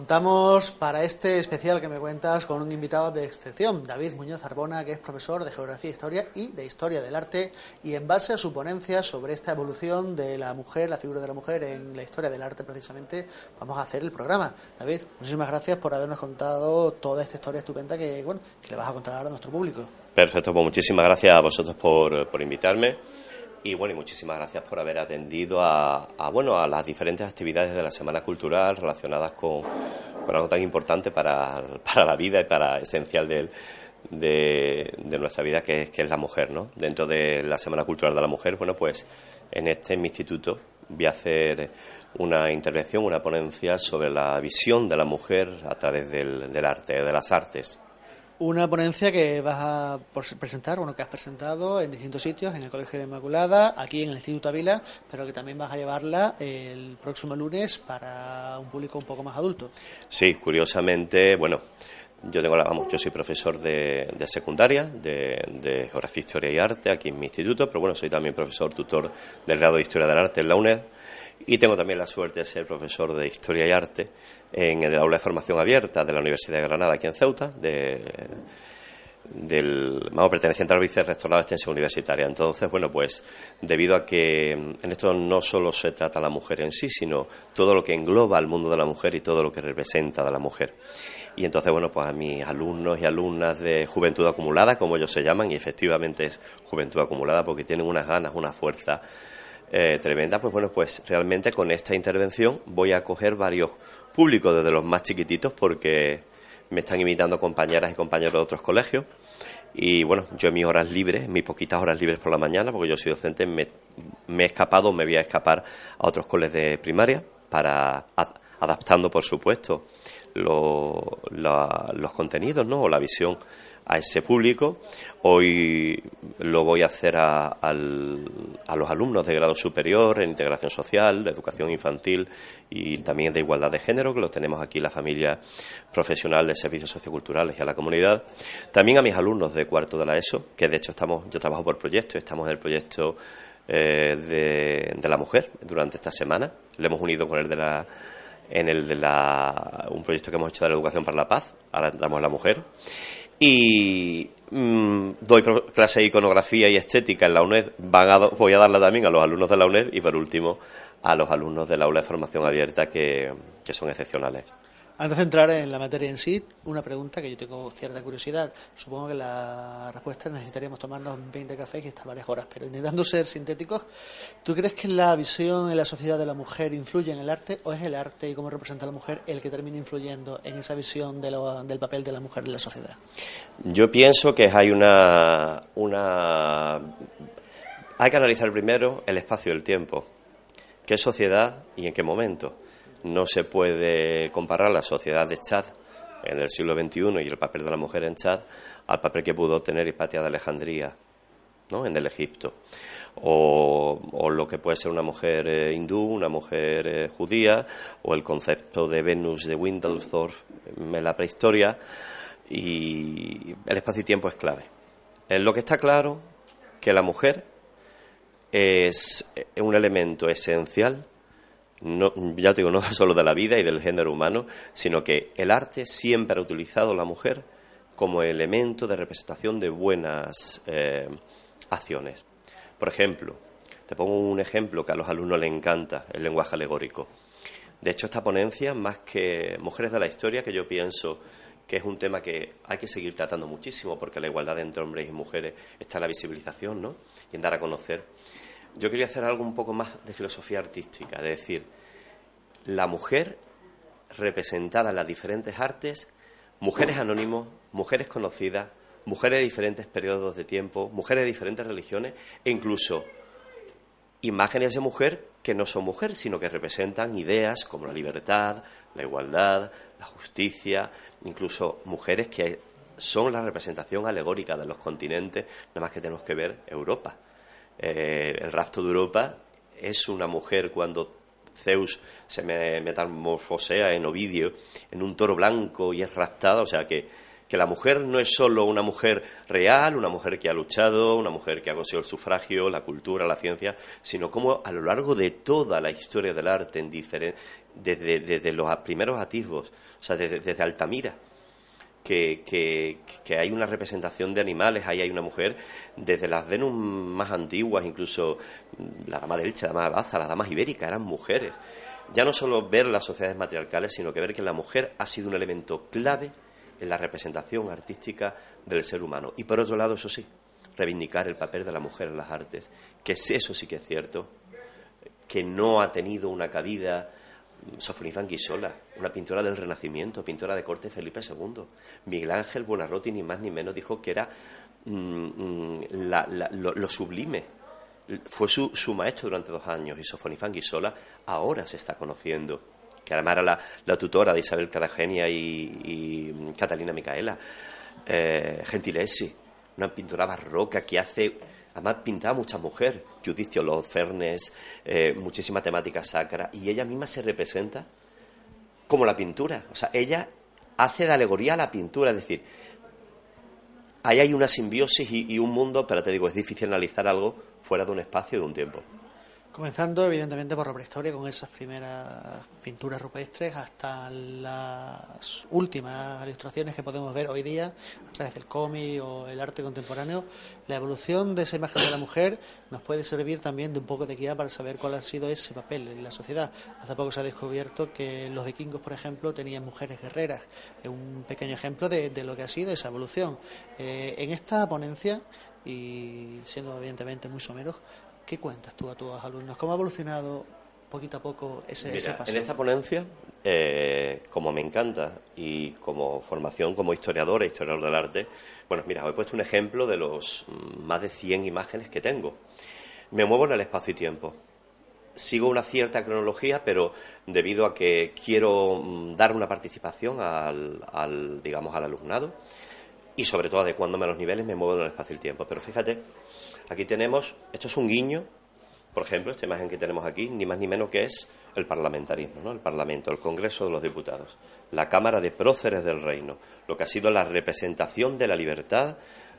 Contamos para este especial que me cuentas con un invitado de excepción, David Muñoz Arbona, que es profesor de Geografía e Historia y de Historia del Arte, y en base a su ponencia sobre esta evolución de la mujer, la figura de la mujer en la historia del arte precisamente, vamos a hacer el programa. David, muchísimas gracias por habernos contado toda esta historia estupenda que, bueno, que le vas a contar ahora a nuestro público. Perfecto, pues muchísimas gracias a vosotros por, por invitarme. Y bueno, y muchísimas gracias por haber atendido a, bueno, a las diferentes actividades de la Semana Cultural relacionadas con, algo tan importante para, para, la vida y para esencial de, de, nuestra vida, que es, que es la mujer, ¿no? Dentro de la Semana Cultural de la Mujer, bueno, pues en este instituto voy a hacer una intervención, una ponencia sobre la visión de la mujer a través del, del arte, de las artes. Una ponencia que vas a presentar, bueno, que has presentado en distintos sitios, en el Colegio de Inmaculada, aquí en el Instituto Avila, pero que también vas a llevarla el próximo lunes para un público un poco más adulto. Sí, curiosamente, bueno, yo tengo la, vamos, yo soy profesor de, secundaria, de, de, Geografía, Historia y Arte aquí en mi instituto, pero bueno, soy también profesor tutor del grado de Historia del Arte en la UNED y tengo también la suerte de ser profesor de Historia y Arte en el aula de formación abierta de la Universidad de Granada, aquí en Ceuta, de, del, vamos, perteneciente al vicerrectorado de extensión universitaria. Entonces, bueno, pues debido a que en esto no solo se trata la mujer en sí, sino todo lo que engloba al mundo de la mujer y todo lo que representa de la mujer. Y entonces, bueno, pues a mis alumnos y alumnas de juventud acumulada, como ellos se llaman, y efectivamente es juventud acumulada porque tienen unas ganas, una fuerza eh, tremenda, pues bueno, pues realmente con esta intervención voy a coger varios públicos desde los más chiquititos porque me están invitando compañeras y compañeros de otros colegios. Y bueno, yo en mis horas libres, mis poquitas horas libres por la mañana, porque yo soy docente, me, he escapado, me voy a escapar a otros colegios de primaria para adaptando, por supuesto, los contenidos, ¿no? O la visión a ese público. Hoy lo voy a hacer a, a, los alumnos de grado superior en integración social, de educación infantil y también de igualdad de género, que los tenemos aquí la familia profesional de servicios socioculturales y a la comunidad. También a mis alumnos de cuarto de la ESO, que de hecho estamos, yo trabajo por proyecto, estamos en el proyecto eh, de, la mujer durante esta semana. Le hemos unido con el de la en el de la, un proyecto que hemos hecho de la educación para la paz, ahora damos a la mujer, y mm, doy clase de iconografía y estética en la UNED, voy a darla también a los alumnos de la UNED y por último a los alumnos del aula de formación abierta que son excepcionales. Antes de entrar en la materia en sí, una pregunta que yo tengo cierta curiosidad. Supongo que la respuesta necesitaríamos tomarnos 20 cafés y estar varias horas, pero intentando ser sintéticos, ¿tú crees que la visión en la sociedad de la mujer influye en el arte o es el arte y cómo representa a la mujer el que termina influyendo en esa visión del papel de la mujer en la sociedad? Yo pienso que hay una, una... Hay que analizar primero el espacio y el tiempo. ¿Qué sociedad y en qué momento? No se puede comparar la sociedad de Chad en el siglo XXI y el papel de la mujer en Chad al papel que pudo tener Hipatia de Alejandría ¿no? en el Egipto. O, lo que puede ser una mujer eh, hindú, una mujer eh, judía, o el concepto de Venus de Windlethorpe en la prehistoria. Y el espacio y tiempo es clave. En lo que está claro que la mujer es un elemento esencial no, ya te digo, no solo de la vida y del género humano, sino que el arte siempre ha utilizado a la mujer como elemento de representación de buenas eh, acciones. Por ejemplo, te pongo un ejemplo que a los alumnos les encanta, el lenguaje alegórico. De hecho, esta ponencia, más que Mujeres de la Historia, que yo pienso que es un tema que hay que seguir tratando muchísimo, porque la igualdad entre hombres y mujeres está en la visibilización, ¿no? Y en dar a conocer yo quería hacer algo un poco más de filosofía artística, es decir, la mujer representada en las diferentes artes, mujeres anónimos, mujeres conocidas, mujeres de diferentes periodos de tiempo, mujeres de diferentes religiones e incluso imágenes de mujer que no son mujer, sino que representan ideas como la libertad, la igualdad, la justicia, incluso mujeres que son la representación alegórica de los continentes, nada más que tenemos que ver Europa. Eh, el rapto de Europa es una mujer cuando Zeus se metamorfosea en Ovidio en un toro blanco y es raptada, o sea que, que la mujer no es solo una mujer real, una mujer que ha luchado, una mujer que ha conseguido el sufragio, la cultura, la ciencia, sino como a lo largo de toda la historia del arte, en desde, desde los primeros atisbos, o sea, desde, desde Altamira. Que, hay una representación de animales, ahí hay una mujer, desde las Venus más antiguas, incluso la dama de Elche, la dama de Baza, las damas ibéricas, eran mujeres. Ya no solo ver las sociedades matriarcales, sino que ver que la mujer ha sido un elemento clave en la representación artística del ser humano. Y por otro lado, eso sí, reivindicar el papel de la mujer en las artes, que es eso sí que es cierto, que no ha tenido una cabida Sofonía Guisola, una pintora del Renacimiento, pintora de corte Felipe II. Miguel Ángel Buonarroti, ni más ni menos, dijo que era mm, mm, lo, sublime. Fue su, maestro durante dos años y Sofonía Guisola ahora se está conociendo que además era la, tutora de Isabel Caragenia y, Catalina Micaela, eh, Gentilesi, una pintora barroca que hace, además pintaba muchas mujeres, Judith Los Fernes, eh, muchísima temática sacra, y ella misma se representa como la pintura, o sea, ella hace la alegoría a la pintura, es decir, ahí hay una simbiosis y, y un mundo, pero te digo, es difícil analizar algo fuera de un espacio y de un tiempo. Comenzando, evidentemente, por la prehistoria, con esas primeras pinturas rupestres, hasta las últimas ilustraciones que podemos ver hoy día, a través del cómic o el arte contemporáneo. La evolución de esa imagen de la mujer nos puede servir también de un poco de guía para saber cuál ha sido ese papel en la sociedad. Hace poco se ha descubierto que los vikingos, por ejemplo, tenían mujeres guerreras. Es un pequeño ejemplo de, lo que ha sido esa evolución. Eh, en esta ponencia, y siendo evidentemente muy someros, ¿Qué cuentas tú a tus alumnos? ¿Cómo ha evolucionado poquito a poco ese, paso? En esta ponencia, eh, como me encanta y como formación como historiador e historiador del arte, bueno, mira, os he puesto un ejemplo de los más de 100 imágenes que tengo. Me muevo en el espacio y tiempo. Sigo una cierta cronología, pero debido a que quiero mm, dar una participación al, al, digamos, al alumnado y sobre todo adecuándome a los niveles, me muevo en el espacio y el tiempo. Pero fíjate Aquí tenemos, esto es un guiño, por ejemplo, esta imagen que tenemos aquí, ni más ni menos que es el parlamentarismo, ¿no? el Parlamento, el Congreso de los Diputados, la Cámara de Próceres del Reino, lo que ha sido la representación de la libertad,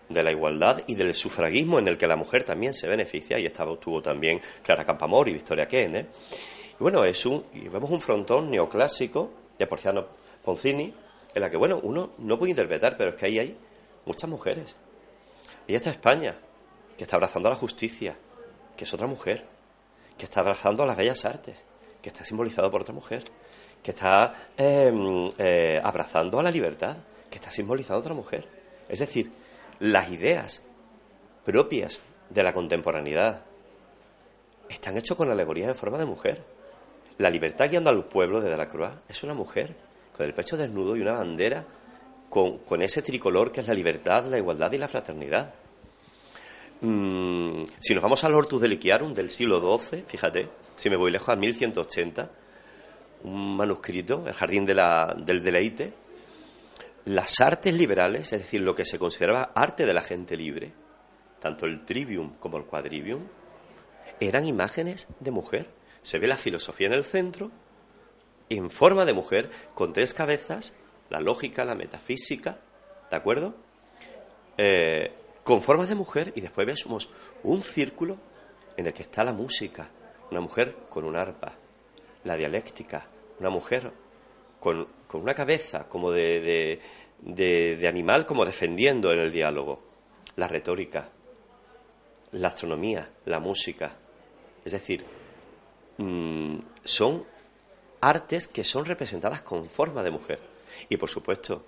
de la igualdad y del sufragismo en el que la mujer también se beneficia, y estaba, estuvo también Clara Campamor y Victoria Ken. ¿eh? Y bueno, es un, y vemos un frontón neoclásico de Porciano Poncini, en la que, bueno, uno no puede interpretar, pero es que ahí hay muchas mujeres. Y está España, que está abrazando a la justicia, que es otra mujer, que está abrazando a las bellas artes, que está simbolizado por otra mujer, que está em, eh, abrazando a la libertad, que está simbolizado otra mujer. Es decir, las ideas propias de la contemporaneidad están hechas con alegorías en forma de mujer. La libertad guiando al pueblo desde la cruz es una mujer, con el pecho desnudo y una bandera con ese tricolor que es la libertad, la igualdad y la fraternidad. Mm, si nos vamos al Hortus Deliciarum del siglo XII, fíjate, si me voy lejos a 1180, un manuscrito, el Jardín del Deleite, las artes liberales, es decir, lo que se consideraba arte de la gente libre, tanto el trivium como el quadrivium, eran imágenes de mujer. Se ve la filosofía en el centro, en forma de mujer, con tres cabezas, la lógica, la metafísica, ¿de acuerdo? Eh, con formas de mujer y después vemos un círculo en el que está la música, una mujer con un arpa, la dialéctica, una mujer con, una cabeza como de, de, animal, como defendiendo en el diálogo, la retórica, la astronomía, la música. Es decir, mm, son artes que son representadas con forma de mujer. Y por supuesto,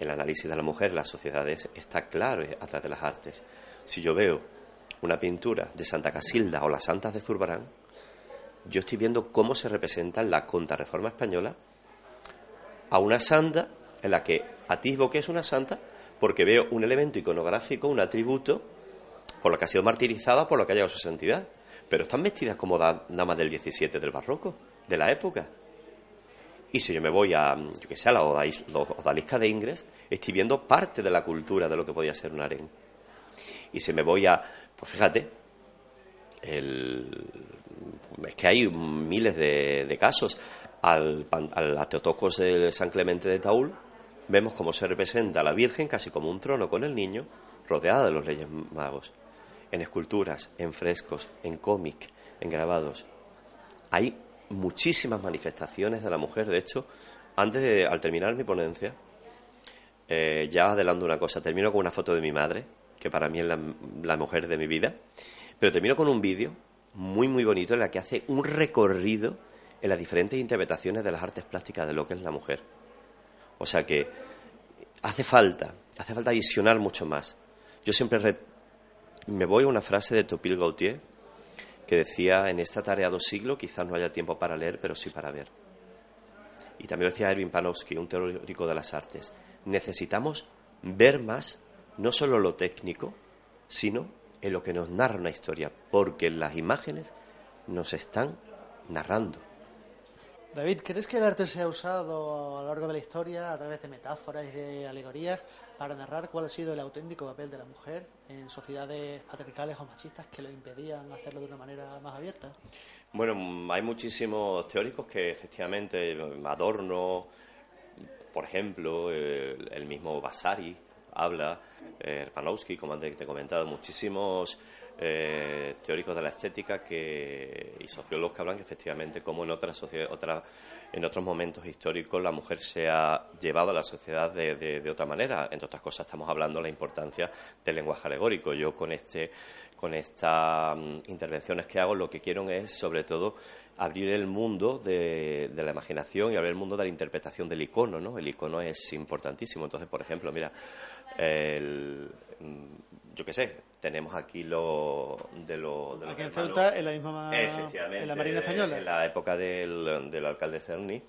el análisis de la mujer las sociedades está claro a través de las artes. Si yo veo una pintura de Santa Casilda o las Santas de Zurbarán, yo estoy viendo cómo se representa en la contrarreforma española a una santa en la que atisbo que es una santa porque veo un elemento iconográfico, un atributo, por lo que ha sido martirizada, por lo que ha llegado a su santidad. Pero están vestidas como damas del 17 del barroco, de la época. Y si yo me voy a, yo que sé, a la odalisca de Ingres, estoy viendo parte de la cultura de lo que podía ser un harén. Y si me voy a, pues fíjate, el, es que hay miles de, casos. Al, al Teotocos de San Clemente de Taúl, vemos cómo se representa a la Virgen casi como un trono con el niño, rodeada de los Reyes Magos. En esculturas, en frescos, en cómic, en grabados. Hay muchísimas manifestaciones de la mujer. De hecho, antes de, al terminar mi ponencia, eh, ya adelanto una cosa. Termino con una foto de mi madre, que para mí es la, mujer de mi vida, pero termino con un vídeo muy, muy bonito en la que hace un recorrido en las diferentes interpretaciones de las artes plásticas de lo que es la mujer. O sea que hace falta, hace falta visionar mucho más. Yo siempre me voy a una frase de Topil Gautier que decía, en esta tarea dos siglos quizás no haya tiempo para leer, pero sí para ver. Y también lo decía Erwin Panofsky, un teórico de las artes. Necesitamos ver más, no solo lo técnico, sino en lo que nos narra una historia, porque las imágenes nos están narrando. David, ¿crees que el arte se ha usado a lo largo de la historia a través de metáforas y de alegorías para narrar cuál ha sido el auténtico papel de la mujer en sociedades patriarcales o machistas que lo impedían hacerlo de una manera más abierta? Bueno, hay muchísimos teóricos que efectivamente, Adorno, por ejemplo, el, mismo Vasari habla, eh, como antes te he comentado, muchísimos eh, teóricos de la estética que, y sociólogos que hablan que efectivamente como en otras otra, en otros momentos históricos la mujer se ha llevado a la sociedad de, de, otra manera. Entre otras cosas estamos hablando de la importancia del lenguaje alegórico. Yo con este con estas mm, intervenciones que hago lo que quiero es sobre todo abrir el mundo de, de, la imaginación y abrir el mundo de la interpretación del icono, ¿no? El icono es importantísimo. Entonces, por ejemplo, mira, el, mm, yo qué sé, tenemos aquí lo de lo de aquí en Ceuta en la misma en la Marina española. en la época del, del alcalde Cerny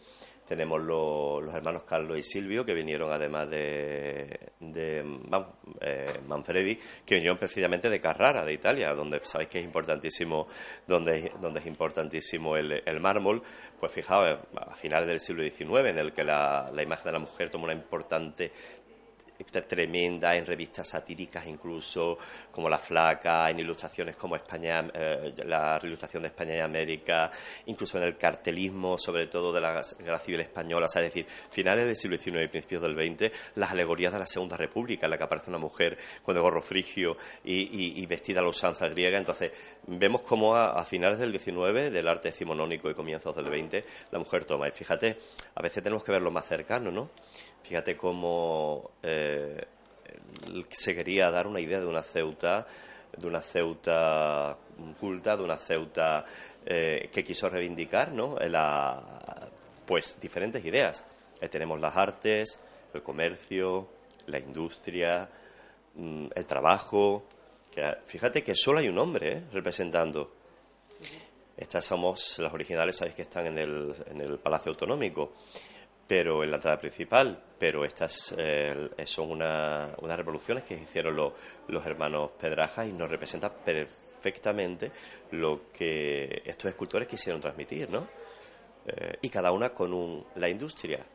tenemos los hermanos Carlos y Silvio que vinieron además de, de eh, Manfredi que vinieron precisamente de Carrara de Italia donde sabéis que es importantísimo donde, donde es importantísimo el, el mármol. Pues fijaos a finales del siglo XIX en el que la, la imagen de la mujer toma una importante tremenda en revistas satíricas incluso como La Flaca, en ilustraciones como España, eh, la ilustración de España y América, incluso en el cartelismo, sobre todo de la Guerra Civil Española, o sea, es decir, finales del siglo XIX y principios del XX, las alegorías de la Segunda República, en la que aparece una mujer con el gorro frigio y, vestida a la usanza griega. Entonces, vemos cómo a, finales del XIX, del arte decimonónico y comienzos del XX, la mujer toma. Y fíjate, a veces tenemos que verlo más cercano, ¿no? Fíjate cómo eh, se quería dar una idea de una Ceuta, de una Ceuta culta, de una Ceuta eh, que quiso reivindicar, ¿no? pues diferentes ideas. tenemos las artes, el comercio, la industria, mm, el trabajo. fíjate que solo hay un hombre ¿eh? representando. Estas somos las originales, sabéis que están en el, en el Palacio Autonómico pero en la entrada principal. Pero estas eh, son unas revoluciones que hicieron los hermanos Pedrajas y nos representan perfectamente lo que estos escultores quisieron transmitir, ¿no? Eh, y cada una con un, la industria,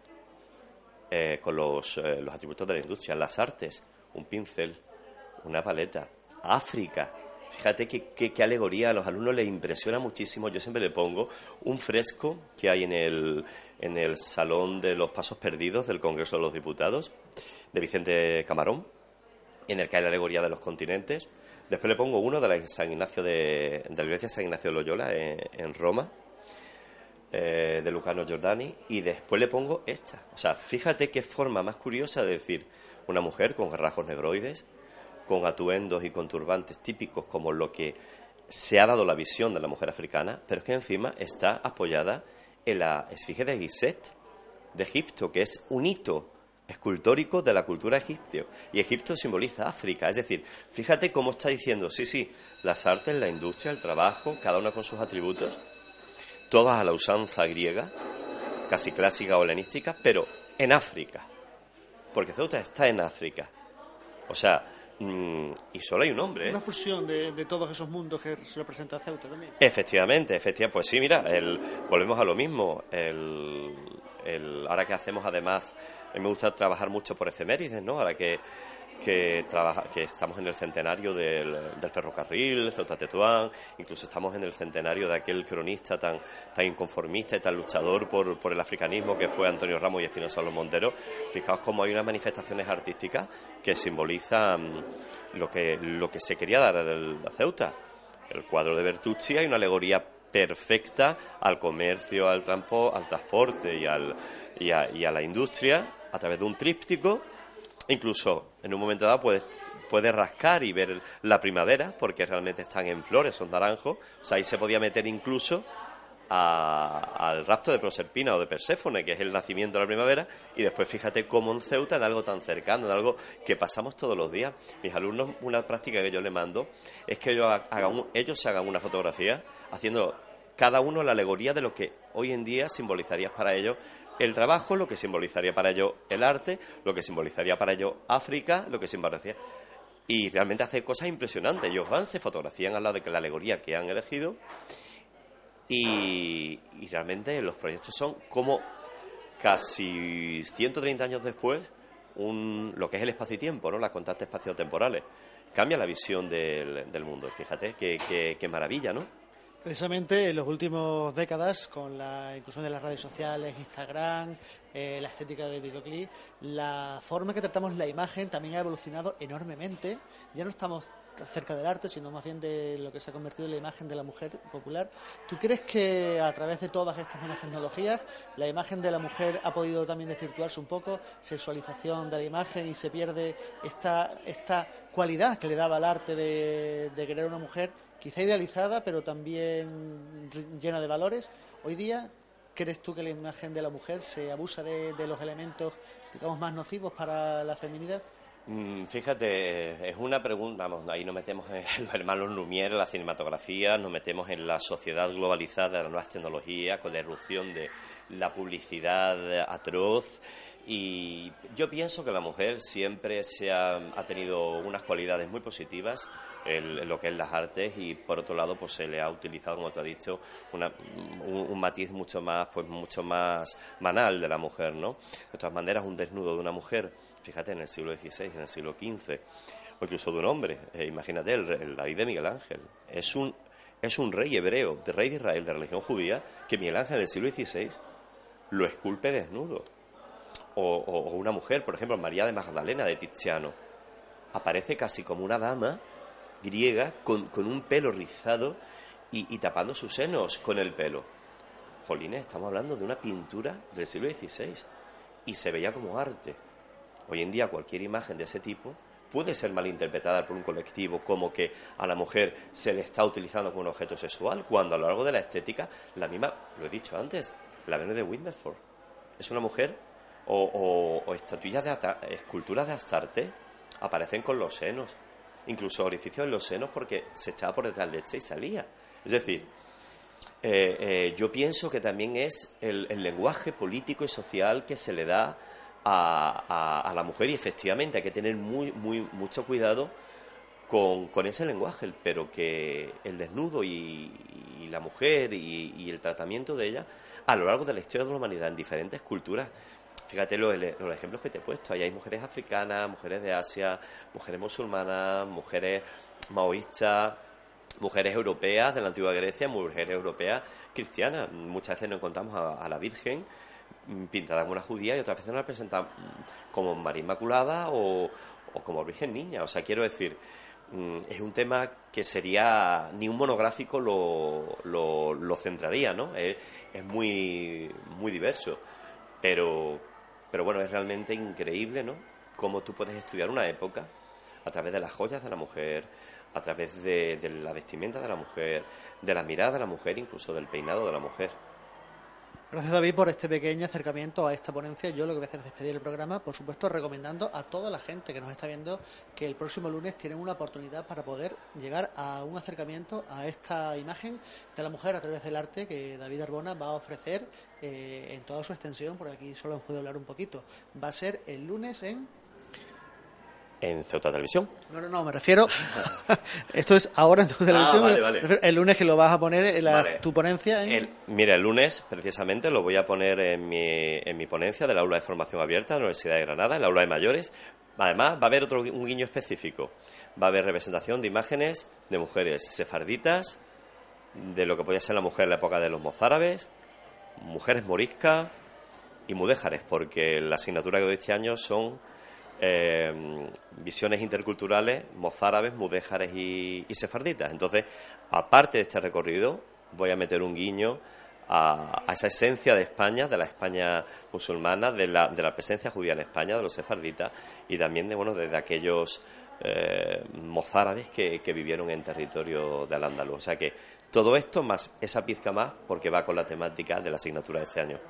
eh, con los atributos de la industria, las artes, un pincel, una paleta, África, Fíjate qué, alegoría a los alumnos les impresiona muchísimo. Yo siempre le pongo un fresco que hay en el, en el Salón de los Pasos Perdidos del Congreso de los Diputados, de Vicente Camarón, en el que hay la alegoría de los continentes. Después le pongo uno de la, San Ignacio de, de la Iglesia San Ignacio de Loyola en, Roma, eh, de Lucano Giordani, y después le pongo esta. O sea, fíjate qué forma más curiosa de decir una mujer con rasgos negroides, con atuendos y con turbantes típicos como lo que se ha dado la visión de la mujer africana, pero es que encima está apoyada en la esfinge de Gizet de Egipto, que es un hito escultórico de la cultura egipcia. Y Egipto simboliza África. Es decir, fíjate cómo está diciendo, sí, sí, las artes, la industria, el trabajo, cada una con sus atributos, todas a la usanza griega, casi clásica o helenística, pero en África. Porque Ceuta está en África. O sea, Mm, y solo hay un hombre. ¿eh? Una fusión de, todos esos mundos que se representa Ceuta también. Efectivamente, efectivamente. Pues sí, mira, el, volvemos a lo mismo. El, el, ahora que hacemos, además, a mí me gusta trabajar mucho por efemérides, ¿no? Ahora que que, estamos en el centenario del, ferrocarril, Ceuta Tetuán, incluso estamos en el centenario de aquel cronista tan, tan inconformista y tan luchador por, el africanismo que fue Antonio Ramos y Espinosa Los Monteros. Fijaos cómo hay unas manifestaciones artísticas que simbolizan lo que, lo que se quería dar la Ceuta. El cuadro de Bertucci hay una alegoría perfecta al comercio, al, al transporte y, al, a, y a la industria a través de un tríptico. Incluso en un momento dado puedes puede rascar y ver la primavera, porque realmente están en flores, son naranjos. O sea, ahí se podía meter incluso al rapto de Proserpina o de Perséfone, que es el nacimiento de la primavera, y después fíjate cómo en Ceuta, en algo tan cercano, en algo que pasamos todos los días. Mis alumnos, una práctica que yo les mando es que ellos, hagan, ellos se hagan una fotografía haciendo cada uno la alegoría de lo que hoy en día simbolizaría para ellos el trabajo, lo que simbolizaría para ellos el arte, lo que simbolizaría para ellos África, lo que simbolizaría y realmente hace cosas impresionantes. Ellos van, se fotografían al lado de la alegoría que han elegido y, realmente los proyectos son como casi 130 años después un, lo que es el espacio y tiempo, ¿no? las constantes espaciotemporales. Cambia la visión del, mundo. Fíjate qué maravilla, ¿no? Precisamente en las últimas décadas, con la inclusión de las redes sociales, Instagram, eh, la estética del videoclip, la forma que tratamos la imagen también ha evolucionado enormemente. Ya no estamos cerca del arte, sino más bien de lo que se ha convertido en la imagen de la mujer popular. ¿Tú crees que a través de todas estas nuevas tecnologías la imagen de la mujer ha podido también desvirtuarse un poco, sexualización de la imagen y se pierde esta, esta cualidad que le daba al arte de, de querer una mujer quizá idealizada, pero también llena de valores. Hoy día, ¿crees tú que la imagen de la mujer se abusa de, los elementos, digamos, más nocivos para la feminidad? Mm, fíjate, es una pregunta, vamos, ahí nos metemos en los hermanos Lumière, la cinematografía, nos metemos en la sociedad globalizada, las nuevas tecnologías, con la irrupción de la publicidad atroz, y yo pienso que la mujer siempre se ha, tenido unas cualidades muy positivas en, lo que es las artes y por otro lado pues se le ha utilizado, como tú has dicho, un, matiz mucho más, pues mucho más manal de la mujer, ¿no? De todas maneras, un desnudo de una mujer, fíjate, en el siglo XVI, en el siglo XV, o incluso de un hombre, eh, imagínate, el, David de Miguel Ángel, es un, es un rey hebreo, de rey de Israel, de religión judía, que Miguel Ángel en el siglo XVI lo esculpe desnudo o, una mujer, por ejemplo, María de Magdalena de Tiziano, aparece casi como una dama griega con, un pelo rizado y, tapando sus senos con el pelo. Jolines, estamos hablando de una pintura del siglo XVI y se veía como arte. Hoy en día cualquier imagen de ese tipo puede ser malinterpretada por un colectivo como que a la mujer se le está utilizando como un objeto sexual, cuando a lo largo de la estética, la misma, lo he dicho antes, la Venus de Winterford es una mujer o, o, estatuillas de esculturas de Astarte aparecen con los senos, incluso orificios en los senos porque se echaba por detrás leche y salía. Es decir, eh, eh, yo pienso que también es el, lenguaje político y social que se le da a, la mujer y efectivamente hay que tener muy, mucho cuidado con, ese lenguaje, pero que el desnudo y, la mujer y, el tratamiento de ella a lo largo de la historia de la humanidad en diferentes culturas Fíjate los, ejemplos que te he puesto. Ahí hay mujeres africanas, mujeres de Asia, mujeres musulmanas, mujeres maoístas, mujeres europeas de la antigua Grecia, mujeres europeas cristianas. Muchas veces nos encontramos a, la Virgen pintada como una judía y otras veces nos la presentan como María Inmaculada o, como Virgen Niña. O sea, quiero decir, mm, es un tema que sería, ni un monográfico lo, lo, centraría, ¿no? Es, es, muy, muy diverso. Pero, pero bueno, es realmente increíble, ¿no? Cómo tú puedes estudiar una época a través de las joyas de la mujer, a través de, de la vestimenta de la mujer, de la mirada de la mujer, incluso del peinado de la mujer. Gracias David por este pequeño acercamiento a esta ponencia. Yo lo que voy a hacer es despedir el programa, por supuesto recomendando a toda la gente que nos está viendo que el próximo lunes tienen una oportunidad para poder llegar a un acercamiento a esta imagen de la mujer a través del arte que David Arbona va a ofrecer eh, en toda su extensión, por aquí solo hemos podido hablar un poquito. Va a ser el lunes en en Ceuta Televisión. No, no, no, me refiero. Esto es ahora en Ceuta ah, Televisión. El lunes que lo vas a poner en tu ponencia. mira, el lunes precisamente lo voy a poner en mi, en mi ponencia del aula de formación abierta de la Universidad de Granada, el aula de mayores. Además, va a haber otro un guiño específico. Va a haber representación de imágenes de mujeres sefarditas, de lo que podía ser la mujer en la época de los mozárabes, mujeres moriscas y mudéjares, porque la asignatura que doy este año son eh, visiones interculturales mozárabes, mudéjares y, sefarditas. Entonces, aparte de este recorrido, voy a meter un guiño a, esa esencia de España, de la España musulmana, de la, de la presencia judía en España, de los sefarditas y también de, bueno, de aquellos eh, mozárabes que, que, vivieron en territorio de Al-Ándalus. O sea que todo esto más esa pizca más porque va con la temática de la asignatura de este año.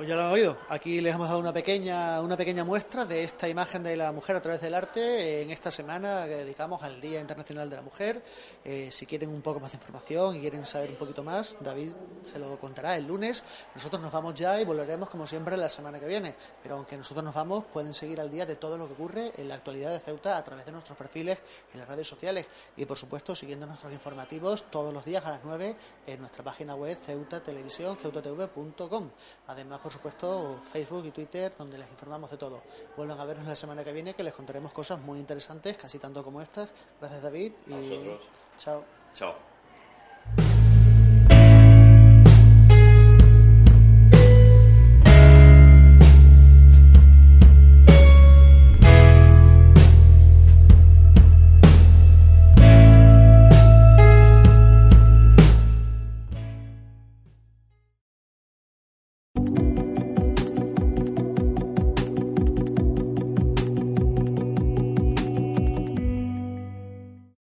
Pues ya lo han oído. Aquí les hemos dado una pequeña, una pequeña muestra de esta imagen de la mujer a través del arte en esta semana que dedicamos al Día Internacional de la Mujer. Eh, si quieren un poco más de información y quieren saber un poquito más, David se lo contará el lunes. Nosotros nos vamos ya y volveremos como siempre la semana que viene. Pero aunque nosotros nos vamos, pueden seguir al día de todo lo que ocurre en la actualidad de Ceuta a través de nuestros perfiles en las redes sociales y por supuesto siguiendo nuestros informativos todos los días a las 9 en nuestra página web Ceuta ceutatv.com. Además, por supuesto, Facebook y Twitter, donde les informamos de todo. Vuelvan a vernos la semana que viene, que les contaremos cosas muy interesantes, casi tanto como estas. Gracias, David. Y chao. Chao.